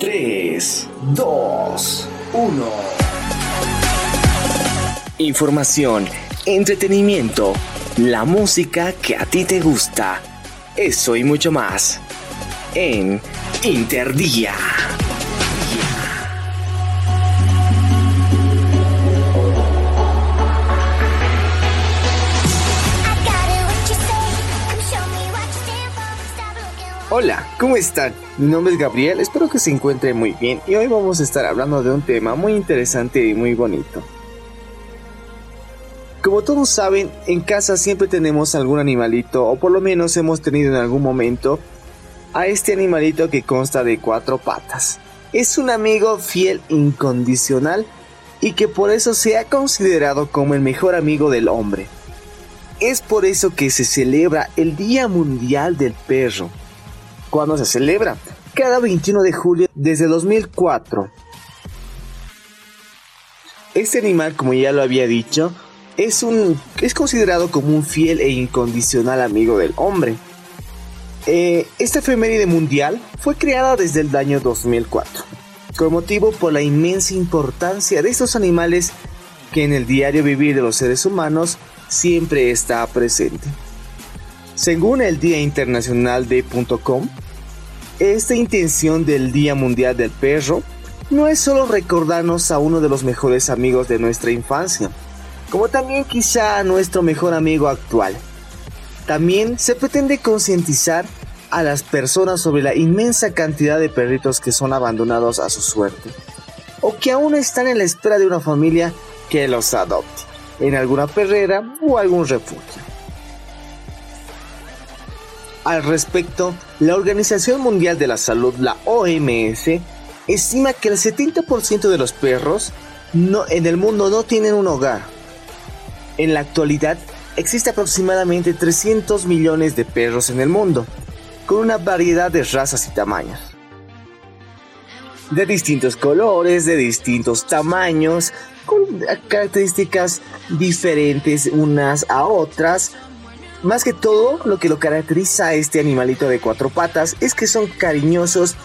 3, 2, 1. Información, entretenimiento, la música que a ti te gusta. Eso y mucho más. En Interdía. Hola, ¿cómo están? Mi nombre es Gabriel, espero que se encuentren muy bien y hoy vamos a estar hablando de un tema muy interesante y muy bonito. Como todos saben, en casa siempre tenemos algún animalito o por lo menos hemos tenido en algún momento a este animalito que consta de cuatro patas. Es un amigo fiel incondicional y que por eso se ha considerado como el mejor amigo del hombre. Es por eso que se celebra el Día Mundial del Perro cuando se celebra, cada 21 de julio desde 2004. Este animal, como ya lo había dicho, es, un, es considerado como un fiel e incondicional amigo del hombre. Eh, esta efeméride mundial fue creada desde el año 2004, con motivo por la inmensa importancia de estos animales que en el diario vivir de los seres humanos siempre está presente. Según el Día Internacional de .com, esta intención del Día Mundial del Perro no es solo recordarnos a uno de los mejores amigos de nuestra infancia, como también quizá a nuestro mejor amigo actual. También se pretende concientizar a las personas sobre la inmensa cantidad de perritos que son abandonados a su suerte, o que aún están en la espera de una familia que los adopte, en alguna perrera o algún refugio. Al respecto, la Organización Mundial de la Salud, la OMS, estima que el 70% de los perros en el mundo no tienen un hogar. En la actualidad, existe aproximadamente 300 millones de perros en el mundo, con una variedad de razas y tamaños. De distintos colores, de distintos tamaños, con características diferentes unas a otras, más que todo, lo que lo caracteriza a este animalito de cuatro patas es que son cariñosos,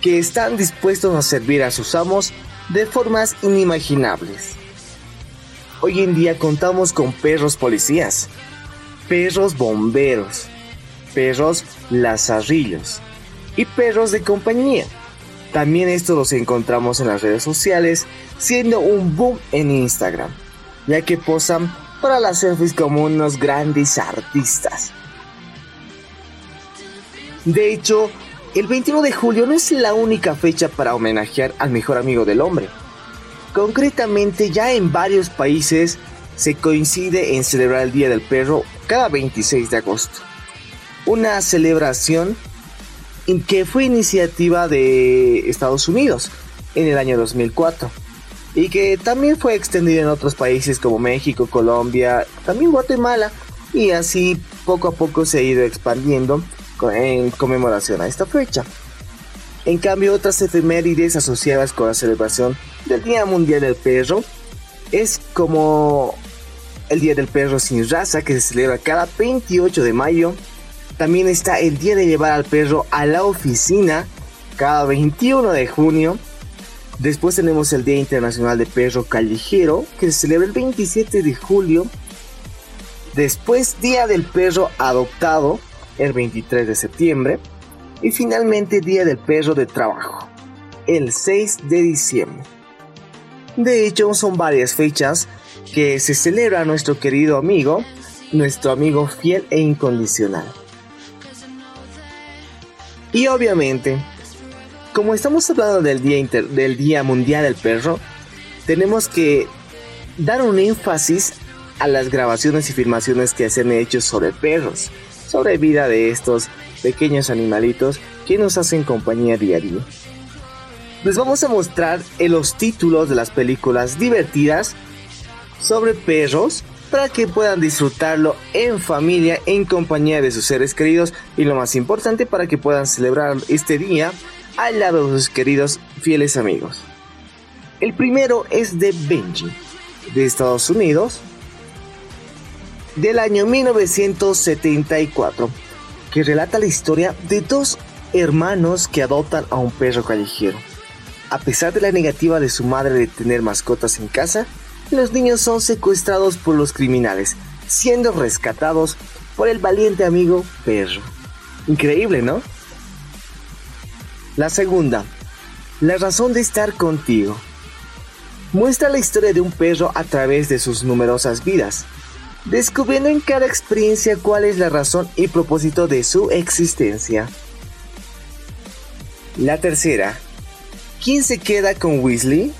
que están dispuestos a servir a sus amos de formas inimaginables. Hoy en día contamos con perros policías, perros bomberos, perros lazarrillos y perros de compañía. También estos los encontramos en las redes sociales, siendo un boom en Instagram, ya que posan para las selfies como unos grandes artistas. De hecho, el 21 de julio no es la única fecha para homenajear al mejor amigo del hombre. Concretamente, ya en varios países se coincide en celebrar el Día del Perro cada 26 de agosto. Una celebración que fue iniciativa de Estados Unidos en el año 2004 y que también fue extendido en otros países como México, Colombia, también Guatemala y así poco a poco se ha ido expandiendo en conmemoración a esta fecha. En cambio, otras efemérides asociadas con la celebración del Día Mundial del Perro es como el Día del Perro sin raza que se celebra cada 28 de mayo. También está el Día de llevar al perro a la oficina cada 21 de junio Después tenemos el Día Internacional de Perro Callejero, que se celebra el 27 de julio. Después Día del Perro Adoptado, el 23 de septiembre. Y finalmente Día del Perro de Trabajo, el 6 de diciembre. De hecho, son varias fechas que se celebra nuestro querido amigo, nuestro amigo fiel e incondicional. Y obviamente, como estamos hablando del día, del día Mundial del Perro, tenemos que dar un énfasis a las grabaciones y filmaciones que se han hecho sobre perros, sobre vida de estos pequeños animalitos que nos hacen compañía diaria. Les vamos a mostrar los títulos de las películas divertidas sobre perros para que puedan disfrutarlo en familia, en compañía de sus seres queridos y lo más importante para que puedan celebrar este día al lado de sus queridos fieles amigos. El primero es de Benji, de Estados Unidos, del año 1974, que relata la historia de dos hermanos que adoptan a un perro callejero. A pesar de la negativa de su madre de tener mascotas en casa, los niños son secuestrados por los criminales, siendo rescatados por el valiente amigo perro. Increíble, ¿no? La segunda, la razón de estar contigo. Muestra la historia de un perro a través de sus numerosas vidas, descubriendo en cada experiencia cuál es la razón y propósito de su existencia. La tercera, ¿quién se queda con Weasley?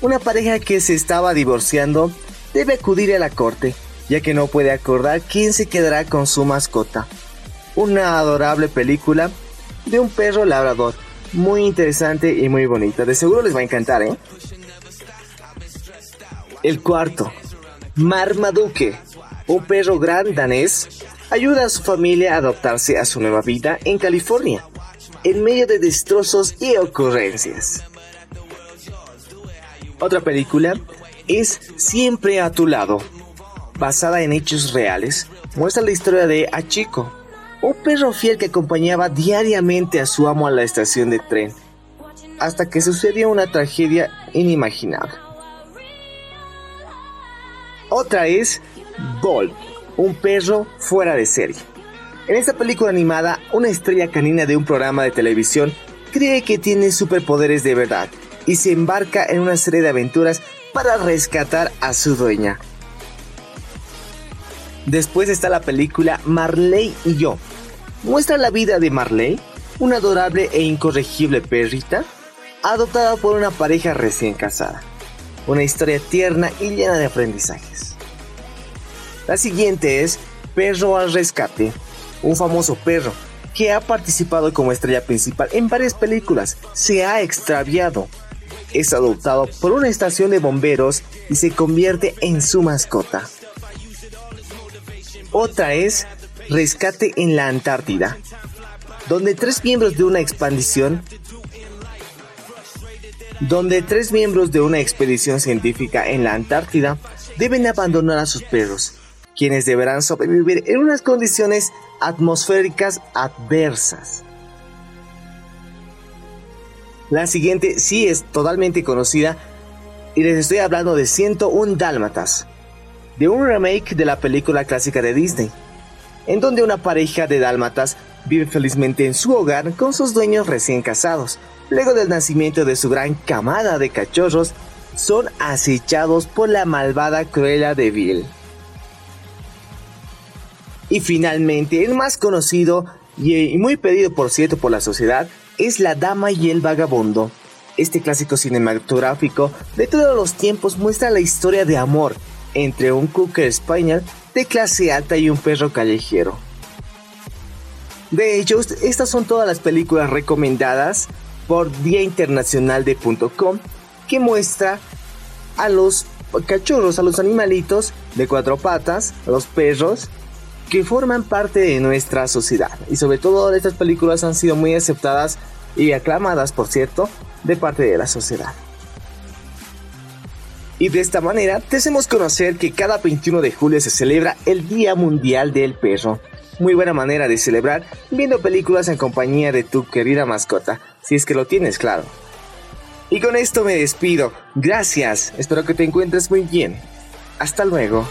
Una pareja que se estaba divorciando debe acudir a la corte, ya que no puede acordar quién se quedará con su mascota. Una adorable película de un perro labrador, muy interesante y muy bonita. De seguro les va a encantar, ¿eh? El cuarto, Marmaduke, un perro gran danés, ayuda a su familia a adaptarse a su nueva vida en California, en medio de destrozos y ocurrencias. Otra película es Siempre a tu lado, basada en hechos reales, muestra la historia de Achiko, un perro fiel que acompañaba diariamente a su amo a la estación de tren, hasta que sucedió una tragedia inimaginable. Otra es Bolt, un perro fuera de serie. En esta película animada, una estrella canina de un programa de televisión cree que tiene superpoderes de verdad y se embarca en una serie de aventuras para rescatar a su dueña. Después está la película Marley y yo. Muestra la vida de Marley, una adorable e incorregible perrita, adoptada por una pareja recién casada. Una historia tierna y llena de aprendizajes. La siguiente es Perro al Rescate, un famoso perro que ha participado como estrella principal en varias películas. Se ha extraviado. Es adoptado por una estación de bomberos y se convierte en su mascota. Otra es Rescate en la Antártida, donde tres miembros de una expedición donde tres miembros de una expedición científica en la Antártida deben abandonar a sus perros, quienes deberán sobrevivir en unas condiciones atmosféricas adversas. La siguiente sí es totalmente conocida y les estoy hablando de 101 Dálmatas, de un remake de la película clásica de Disney, en donde una pareja de dálmatas vive felizmente en su hogar con sus dueños recién casados, luego del nacimiento de su gran camada de cachorros, son acechados por la malvada Cruella de Vil. Y finalmente, el más conocido y muy pedido por cierto por la sociedad es La Dama y el Vagabundo. Este clásico cinematográfico de todos los tiempos muestra la historia de amor entre un Cocker español de clase alta y un perro callejero. De hecho, estas son todas las películas recomendadas por Día Internacional de que muestra a los cachorros, a los animalitos de cuatro patas, a los perros, que forman parte de nuestra sociedad. Y sobre todo estas películas han sido muy aceptadas y aclamadas, por cierto, de parte de la sociedad. Y de esta manera te hacemos conocer que cada 21 de julio se celebra el Día Mundial del Perro. Muy buena manera de celebrar viendo películas en compañía de tu querida mascota, si es que lo tienes claro. Y con esto me despido. Gracias, espero que te encuentres muy bien. Hasta luego.